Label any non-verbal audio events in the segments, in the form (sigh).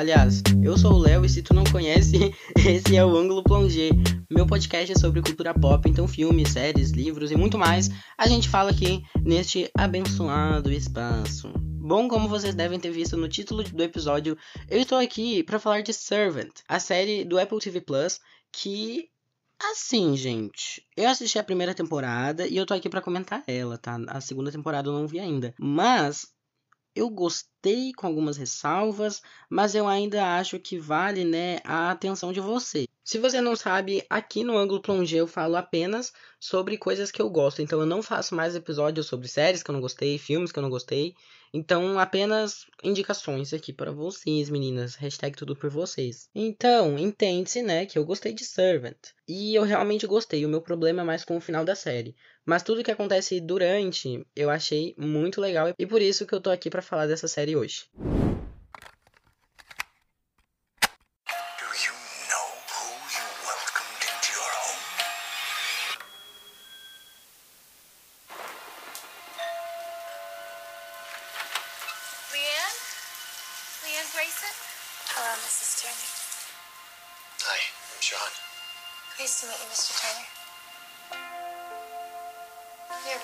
Aliás, eu sou o Léo e se tu não conhece, (laughs) esse é o Ângulo Plongé. Meu podcast é sobre cultura pop, então filmes, séries, livros e muito mais. A gente fala aqui neste abençoado espaço. Bom, como vocês devem ter visto no título do episódio, eu estou aqui para falar de Servant, a série do Apple TV Plus que Assim, gente, eu assisti a primeira temporada e eu tô aqui para comentar ela, tá? A segunda temporada eu não vi ainda. Mas eu gostei com algumas ressalvas, mas eu ainda acho que vale, né, a atenção de você. Se você não sabe, aqui no ângulo plongé eu falo apenas sobre coisas que eu gosto. Então eu não faço mais episódios sobre séries que eu não gostei, filmes que eu não gostei. Então apenas indicações aqui para vocês, meninas. Hashtag tudo por vocês. Então, entende-se, né, que eu gostei de Servant. E eu realmente gostei. O meu problema é mais com o final da série. Mas tudo que acontece durante eu achei muito legal e por isso que eu tô aqui para falar dessa série hoje.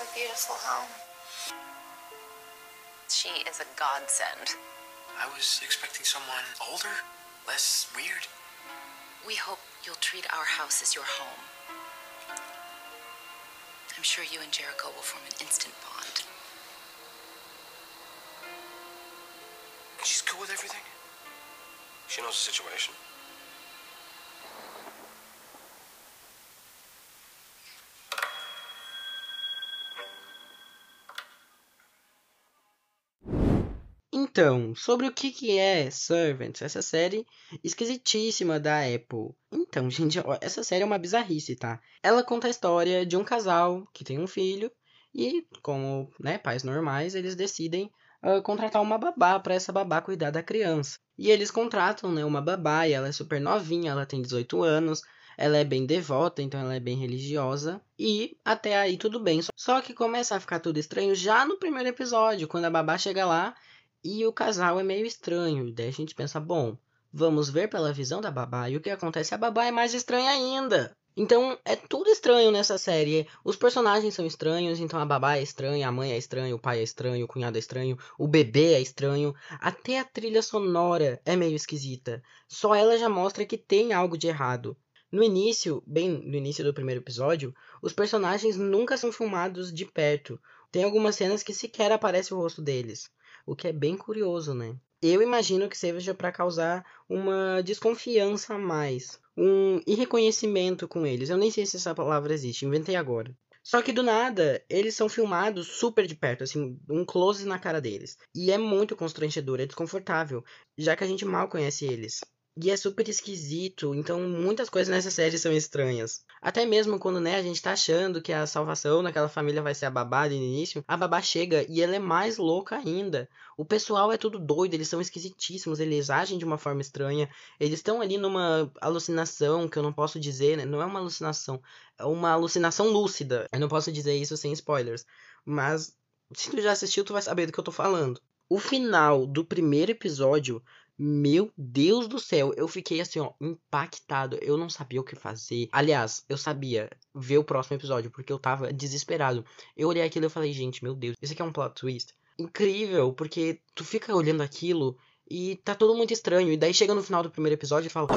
A beautiful home. She is a godsend. I was expecting someone older, less weird. We hope you'll treat our house as your home. I'm sure you and Jericho will form an instant bond. She's cool with everything? She knows the situation. Então, sobre o que, que é Servants, essa série esquisitíssima da Apple. Então, (laughs) gente, essa série é uma bizarrice, tá? Ela conta a história de um casal que tem um filho e, como né, pais normais, eles decidem uh, contratar uma babá para essa babá cuidar da criança. E eles contratam né, uma babá e ela é super novinha, ela tem 18 anos, ela é bem devota, então ela é bem religiosa. E até aí tudo bem. Só que começa a ficar tudo estranho já no primeiro episódio, quando a babá chega lá e o casal é meio estranho. Daí a gente pensa, bom, vamos ver pela visão da babá. E o que acontece? A babá é mais estranha ainda. Então é tudo estranho nessa série. Os personagens são estranhos, então a babá é estranha, a mãe é estranha, o pai é estranho, o cunhado é estranho, o bebê é estranho, até a trilha sonora é meio esquisita. Só ela já mostra que tem algo de errado. No início, bem no início do primeiro episódio, os personagens nunca são filmados de perto. Tem algumas cenas que sequer aparece o rosto deles, o que é bem curioso, né? Eu imagino que seja para causar uma desconfiança a mais um irreconhecimento com eles. Eu nem sei se essa palavra existe, inventei agora. Só que do nada, eles são filmados super de perto, assim, um close na cara deles. E é muito constrangedor, é desconfortável, já que a gente mal conhece eles. E é super esquisito, então muitas coisas nessa série são estranhas. Até mesmo quando, né, a gente tá achando que a salvação daquela família vai ser a babá no início, a babá chega e ela é mais louca ainda. O pessoal é tudo doido, eles são esquisitíssimos, eles agem de uma forma estranha. Eles estão ali numa alucinação, que eu não posso dizer, né, não é uma alucinação, é uma alucinação lúcida. Eu não posso dizer isso sem spoilers, mas se tu já assistiu, tu vai saber do que eu tô falando. O final do primeiro episódio meu Deus do céu, eu fiquei assim, ó, impactado. Eu não sabia o que fazer. Aliás, eu sabia ver o próximo episódio, porque eu tava desesperado. Eu olhei aquilo e falei, gente, meu Deus, isso aqui é um plot twist. Incrível, porque tu fica olhando aquilo e tá tudo muito estranho. E daí chega no final do primeiro episódio e fala.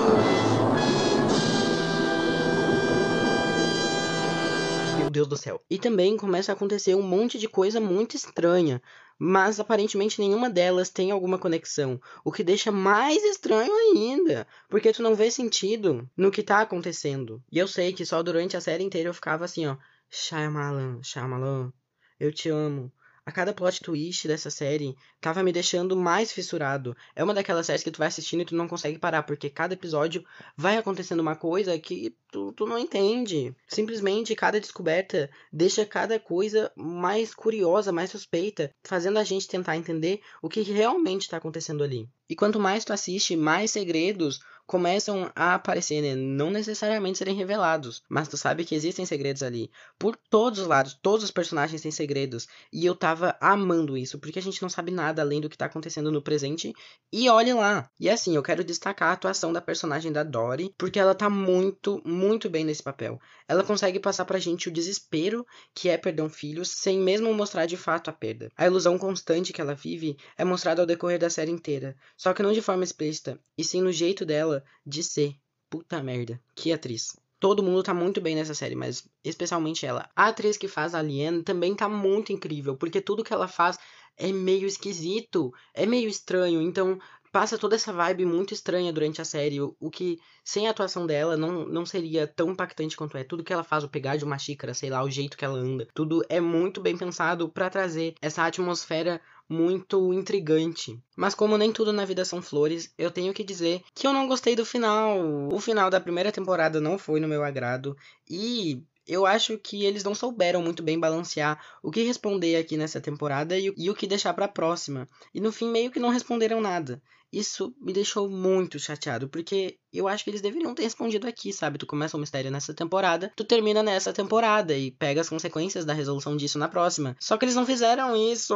Deus do céu. E também começa a acontecer um monte de coisa muito estranha mas aparentemente nenhuma delas tem alguma conexão, o que deixa mais estranho ainda, porque tu não vê sentido no que tá acontecendo. E eu sei que só durante a série inteira eu ficava assim, ó, Shyamalan, Shyamalan, eu te amo, a cada plot twist dessa série tava me deixando mais fissurado. É uma daquelas séries que tu vai assistindo e tu não consegue parar, porque cada episódio vai acontecendo uma coisa que tu, tu não entende. Simplesmente cada descoberta deixa cada coisa mais curiosa, mais suspeita, fazendo a gente tentar entender o que realmente está acontecendo ali. E quanto mais tu assiste, mais segredos começam a aparecer, né? Não necessariamente serem revelados, mas tu sabe que existem segredos ali. Por todos os lados, todos os personagens têm segredos. E eu tava amando isso, porque a gente não sabe nada além do que tá acontecendo no presente. E olhe lá. E assim, eu quero destacar a atuação da personagem da Dory, porque ela tá muito, muito bem nesse papel. Ela consegue passar pra gente o desespero que é perder um filho, sem mesmo mostrar de fato a perda. A ilusão constante que ela vive é mostrada ao decorrer da série inteira, só que não de forma explícita, e sim no jeito dela de ser. Puta merda, que atriz. Todo mundo tá muito bem nessa série, mas especialmente ela. A atriz que faz a Alien também tá muito incrível, porque tudo que ela faz é meio esquisito, é meio estranho, então passa toda essa vibe muito estranha durante a série, o, que sem a atuação dela não, não seria tão impactante quanto é. Tudo que ela faz, o pegar de uma xícara, sei lá, o jeito que ela anda, tudo é muito bem pensado para trazer essa atmosfera muito intrigante. Mas como nem tudo na vida são flores, eu tenho que dizer que eu não gostei do final. O final da primeira temporada não foi no meu agrado e eu acho que eles não souberam muito bem balancear o que responder aqui nessa temporada e, o que deixar para a próxima. E no fim meio que não responderam nada. Isso me deixou muito chateado, porque eu acho que eles deveriam ter respondido aqui, sabe? Tu começa um mistério nessa temporada, tu termina nessa temporada e pega as consequências da resolução disso na próxima. Só que eles não fizeram isso.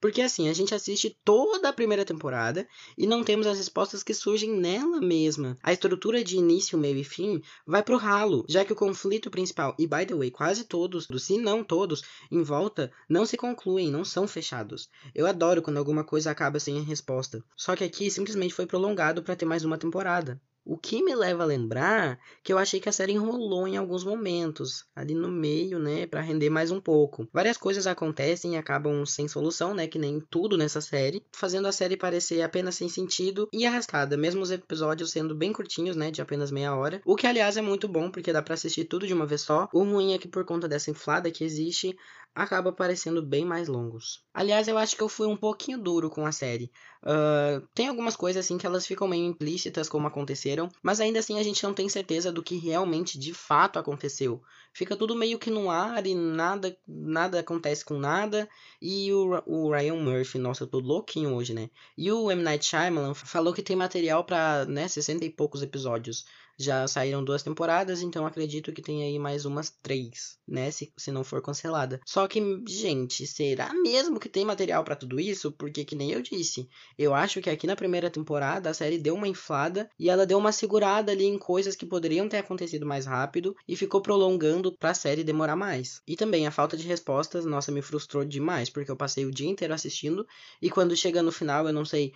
Porque assim, a gente assiste toda a primeira temporada e não temos as respostas que surgem nela mesma. A estrutura de início, meio e fim vai pro ralo, já que o conflito principal, e by the way, quase todos, se não todos, em volta, não se concluem, não são fechados. Eu adoro quando alguma coisa acaba sem resposta. Só que aqui simplesmente foi prolongado para ter mais uma temporada. O que me leva a lembrar que eu achei que a série enrolou em alguns momentos, ali no meio, né, para render mais um pouco. Várias coisas acontecem e acabam sem solução, né, que nem tudo nessa série, fazendo a série parecer apenas sem sentido e arrastada, mesmo os episódios sendo bem curtinhos, né, de apenas meia hora. O que aliás é muito bom porque dá para assistir tudo de uma vez só. O ruim é que por conta dessa inflada que existe, acaba parecendo bem mais longos. Aliás, eu acho que eu fui um pouquinho duro com a série. Uh, tem algumas coisas assim que elas ficam meio implícitas como aconteceram, mas ainda assim a gente não tem certeza do que realmente de fato aconteceu. Fica tudo meio que no ar e nada nada acontece com nada. E o, o Ryan Murphy, nossa, eu tô louquinho hoje, né? E o M. Night Shyamalan falou que tem material para né, 60 e poucos episódios. Já saíram duas temporadas, então acredito que tem aí mais umas três, né? Se, se não for cancelada. Só que, gente, será mesmo que tem material para tudo isso? Porque, que nem eu disse, eu acho que aqui na primeira temporada a série deu uma inflada e ela deu uma segurada ali em coisas que poderiam ter acontecido mais rápido e ficou prolongando pra série demorar mais. E também a falta de respostas, nossa, me frustrou demais, porque eu passei o dia inteiro assistindo e quando chega no final eu não sei.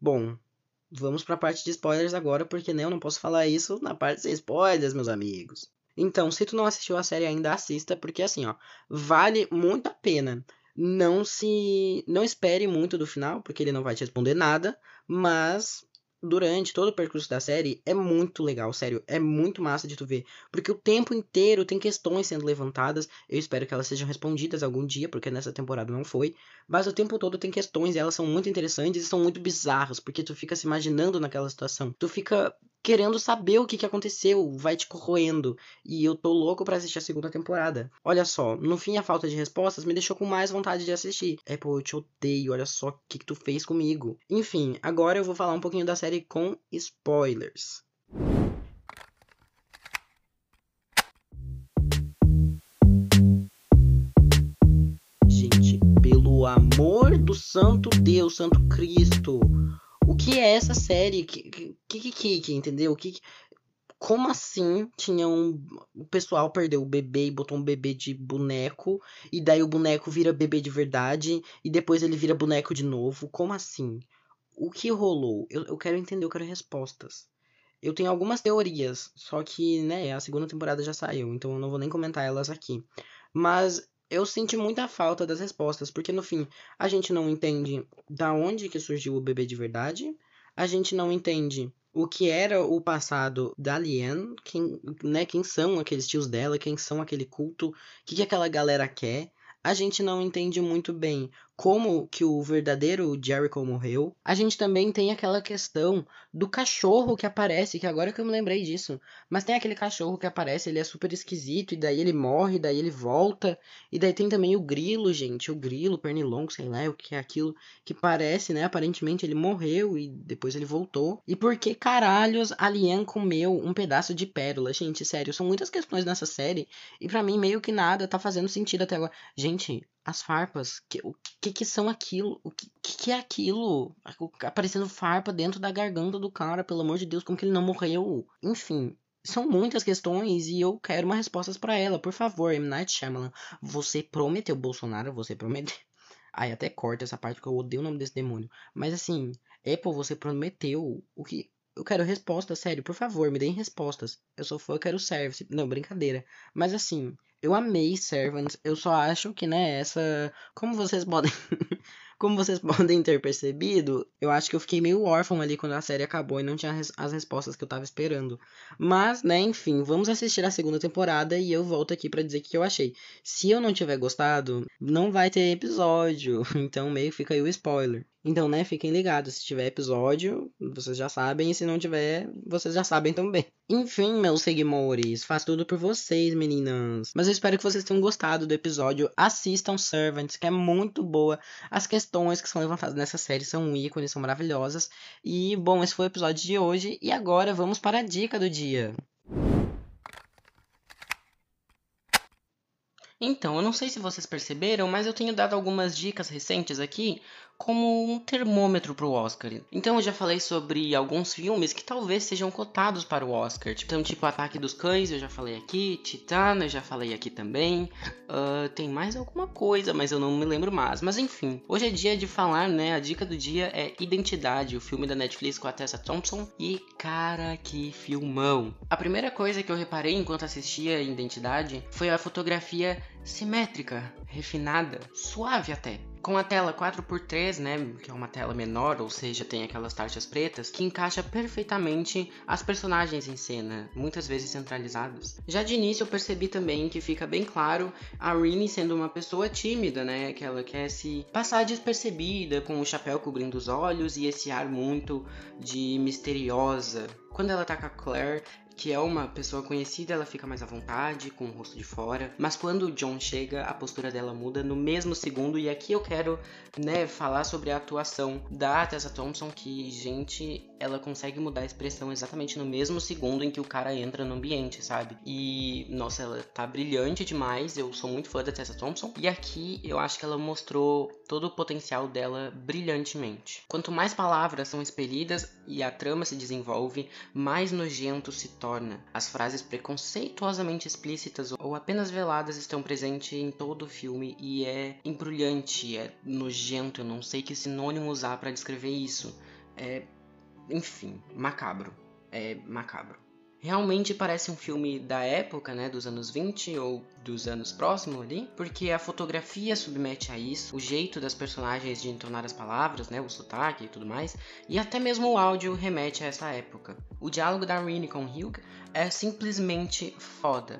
Bom, vamos para a parte de spoilers agora, porque né, eu não posso falar isso na parte sem spoilers, meus amigos. Então, se tu não assistiu a série ainda, assista, porque assim, ó, vale muito a pena. Não se. Não espere muito do final, porque ele não vai te responder nada, mas durante todo o percurso da série é muito legal, sério, é muito massa de tu ver, porque o tempo inteiro tem questões sendo levantadas, eu espero que elas sejam respondidas algum dia, porque nessa temporada não foi, mas o tempo todo tem questões e elas são muito interessantes e são muito bizarras, porque tu fica se imaginando naquela situação, tu fica querendo saber o que, que aconteceu, vai te corroendo. E eu tô louco para assistir a segunda temporada. Olha só, no fim a falta de respostas me deixou com mais vontade de assistir. Apple, eu te odeio, olha só o que, que tu fez comigo. Enfim, agora eu vou falar um pouquinho da série com spoilers. Gente, pelo amor do Santo Deus, Santo Cristo o que é essa série? Que que, que, que entendeu? Que, como assim tinha um. O pessoal perdeu o bebê e botou um bebê de boneco, e daí o boneco vira bebê de verdade, e depois ele vira boneco de novo? Como assim? O que rolou? Eu, eu quero entender, eu quero respostas. Eu tenho algumas teorias, só que, né, a segunda temporada já saiu, então eu não vou nem comentar elas aqui. Mas eu senti muita falta das respostas, porque no fim a gente não entende da onde que surgiu o bebê de verdade, a gente não entende o que era o passado da Liane, quem, né, quem são aqueles tios dela, quem são aquele culto, o que, que aquela galera quer. A gente não entende muito bem como que o verdadeiro Jericho morreu. A gente também tem aquela questão do cachorro que aparece, que agora que eu me lembrei disso. Mas tem aquele cachorro que aparece, ele é super esquisito, e daí ele morre, daí ele volta. E daí tem também o grilo, gente. O grilo, pernilongo, sei lá, o que é aquilo que parece, né? Aparentemente ele morreu e depois ele voltou. E por que caralhos a Lian comeu um pedaço de pérola? Gente, sério, são muitas questões nessa série. E para mim, meio que nada tá fazendo sentido até agora. Gente, as farpas, que, o que que são aquilo? O que, que é aquilo? Aparecendo farpa dentro da garganta do cara, pelo amor de Deus, como que ele não morreu? Enfim, são muitas questões e eu quero uma respostas para ela. Por favor, M. Night Shyamalan, você prometeu Bolsonaro, você prometeu. (laughs) Ai, até corta essa parte porque eu odeio o nome desse demônio. Mas assim, Apple, você prometeu o que eu quero respostas, sério, por favor, me deem respostas. Eu sou fã, eu quero service. Não, brincadeira. Mas assim, eu amei Servants. Eu só acho que, né, essa. Como vocês podem. (laughs) Como vocês (laughs) podem ter percebido, eu acho que eu fiquei meio órfão ali quando a série acabou e não tinha as respostas que eu tava esperando. Mas, né, enfim, vamos assistir a segunda temporada e eu volto aqui para dizer o que eu achei. Se eu não tiver gostado, não vai ter episódio. (laughs) Então meio fica aí o spoiler. Então, né, fiquem ligados. Se tiver episódio, vocês já sabem. E se não tiver, vocês já sabem também. Enfim, meus seguidores, faz tudo por vocês, meninas. Mas eu espero que vocês tenham gostado do episódio. Assistam Servants, que é muito boa. As questões que são levantadas nessa série são ícones, são maravilhosas. E, bom, esse foi o episódio de hoje. E agora vamos para a dica do dia. Então, eu não sei se vocês perceberam, mas eu tenho dado algumas dicas recentes aqui como um termômetro para o Oscar. Então eu já falei sobre alguns filmes que talvez sejam cotados para o Oscar. Então, tipo Ataque dos Cães, eu já falei aqui, Titana, eu já falei aqui também. Uh, tem mais alguma coisa, mas eu não me lembro mais. Mas enfim, hoje é dia de falar, né? A dica do dia é Identidade, o filme da Netflix com a Tessa Thompson. E cara, que filmão! A primeira coisa que eu reparei enquanto assistia Identidade foi a fotografia simétrica, refinada, suave até com a tela 4x3, né, que é uma tela menor, ou seja, tem aquelas taxas pretas, que encaixa perfeitamente as personagens em cena, muitas vezes centralizadas. Já de início eu percebi também que fica bem claro a Rini sendo uma pessoa tímida, né, que ela quer se passar despercebida, com o chapéu cobrindo os olhos e esse ar muito de misteriosa. Quando ela tá com a Claire, que é uma pessoa conhecida, ela fica mais à vontade, com o rosto de fora. Mas quando o John chega, a postura dela muda no mesmo segundo. E aqui eu quero, né, falar sobre a atuação da Tessa Thompson, que, gente, ela consegue mudar a expressão exatamente no mesmo segundo em que o cara entra no ambiente, sabe? E, nossa, ela tá brilhante demais. Eu sou muito fã da Tessa Thompson. E aqui eu acho que ela mostrou todo o potencial dela brilhantemente. Quanto mais palavras são expelidas e a trama se desenvolve, mais nojento se torna. As frases preconceituosamente explícitas ou apenas veladas estão presentes em todo o filme e é embrulhante, é nojento, eu não sei que sinônimo usar para descrever isso. É, enfim, macabro. É macabro realmente parece um filme da época, né, dos anos 20 ou dos anos próximos ali, porque a fotografia submete a isso, o jeito das personagens de entonar as palavras, né, o sotaque e tudo mais, e até mesmo o áudio remete a essa época. O diálogo da Rini com Hugh é simplesmente foda.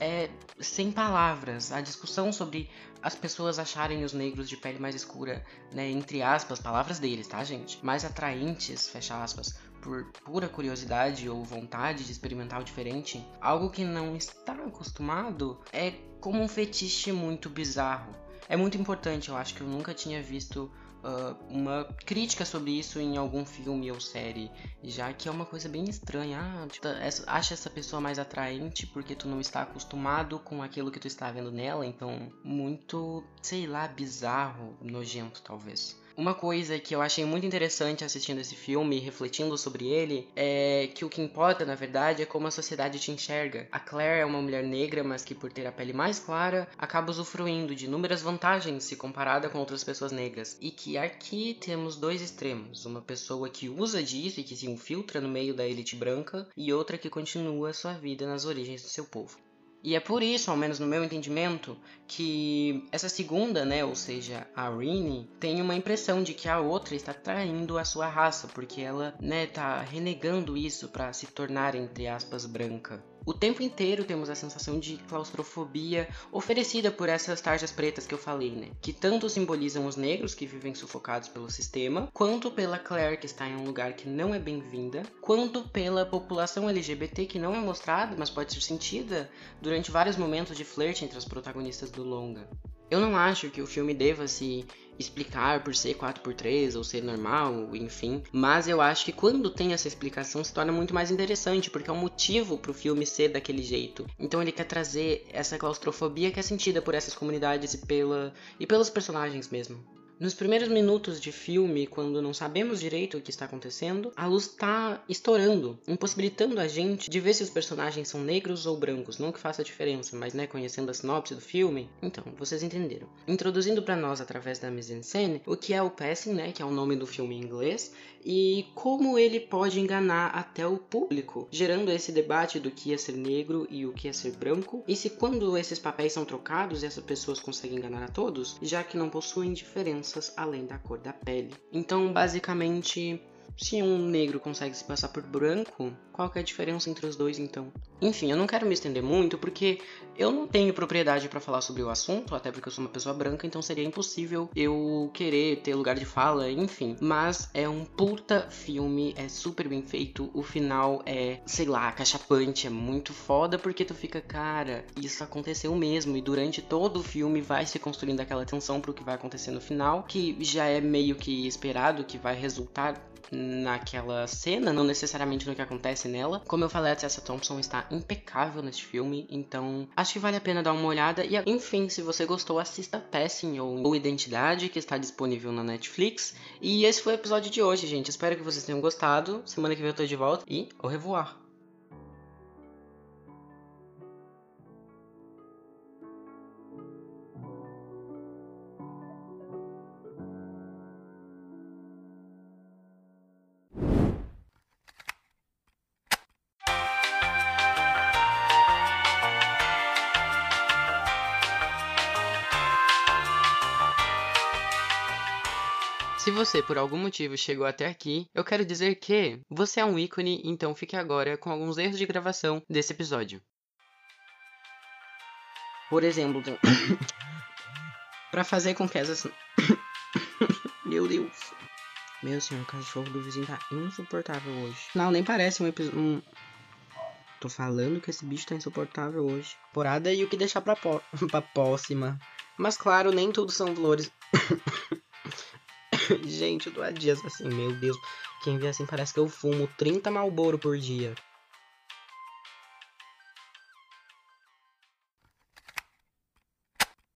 É sem palavras. A discussão sobre as pessoas acharem os negros de pele mais escura, né, entre aspas, palavras deles, tá, gente? Mais atraentes, fecha aspas, por pura curiosidade ou vontade de experimentar o diferente, algo que não está acostumado é como um fetiche muito bizarro. É muito importante, eu acho que eu nunca tinha visto uh, uma crítica sobre isso em algum filme ou série, já que é uma coisa bem estranha. Ah, tipo, acha essa pessoa mais atraente porque tu não está acostumado com aquilo que tu está vendo nela, então muito, sei lá, bizarro, nojento talvez. Uma coisa que eu achei muito interessante assistindo esse filme e refletindo sobre ele é que o que importa, na verdade, é como a sociedade te enxerga. A Claire é uma mulher negra, mas que por ter a pele mais clara, acaba usufruindo de inúmeras vantagens se comparada com outras pessoas negras. E que aqui temos dois extremos: uma pessoa que usa disso e que se infiltra no meio da elite branca, e outra que continua sua vida nas origens do seu povo. E é por isso, ao menos no meu entendimento, que essa segunda, né, ou seja, a Rini, tem uma impressão de que a outra está traindo a sua raça, porque ela, né, tá renegando isso para se tornar, entre aspas, branca. O tempo inteiro temos a sensação de claustrofobia oferecida por essas tarjas pretas que eu falei, né? Que tanto simbolizam os negros que vivem sufocados pelo sistema, quanto pela Claire que está em um lugar que não é bem-vinda, quanto pela população LGBT que não é mostrada, mas pode ser sentida durante vários momentos de flerte entre as protagonistas do longa. Eu não acho que o filme deva se explicar por ser 4x3 ou ser normal, enfim, mas eu acho que quando tem essa explicação se torna muito mais interessante, porque é um motivo pro filme ser daquele jeito. Então ele quer trazer essa claustrofobia que é sentida por essas comunidades e pela e pelos personagens mesmo. Nos primeiros minutos de filme, quando não sabemos direito o que está acontecendo, a luz está estourando, impossibilitando a gente de ver se os personagens são negros ou brancos. Não que faça diferença, mas né, conhecendo a sinopse do filme, então, vocês entenderam. Introduzindo para nós através da mise-en-scène o que é o passing, né, que é o nome do filme em inglês, e como ele pode enganar até o público, gerando esse debate do que é ser negro e o que é ser branco, e se quando esses papéis são trocados, essas pessoas conseguem enganar a todos, já que não possuem além da cor da pele. Então, basicamente, se um negro consegue se passar por branco, qual é a diferença entre os dois então? Enfim, eu não quero me estender muito porque eu não tenho propriedade para falar sobre o assunto, até porque eu sou uma pessoa branca, então seria impossível eu querer ter lugar de fala, enfim. Mas é um puta filme, é super bem feito, o final é, sei lá, cachapante, é muito foda porque tu fica, cara, isso aconteceu mesmo e durante todo o filme vai se construindo aquela tensão pro que vai acontecer no final, que já é meio que esperado que vai resultar naquela cena, não necessariamente no que acontece nela. Como eu falei, a Tessa Thompson está impecável nesse filme, então acho que vale a pena dar uma olhada. E enfim, se você gostou, assista Passing ou, ou Identidade, que está disponível na Netflix. E esse foi o episódio de hoje, gente. Espero que vocês tenham gostado. Semana que vem eu tô de volta e au revoir! Se você por algum motivo chegou até aqui, eu quero dizer que você é um ícone, então fique agora com alguns erros de gravação desse episódio. Por exemplo, (coughs) para fazer com que essas (coughs) Meu Deus. Meu senhor, o cachorro do vizinho tá insuportável hoje. Não, nem parece um episódio. Um... Tô falando que esse bicho tá insuportável hoje. Porada e o que deixar pra, po... (laughs) pra próxima. Mas claro, nem tudo são flores. (coughs) (laughs) Gente, eu tô há dias assim, meu Deus. Quem vê assim parece que eu fumo 30 malboro por dia.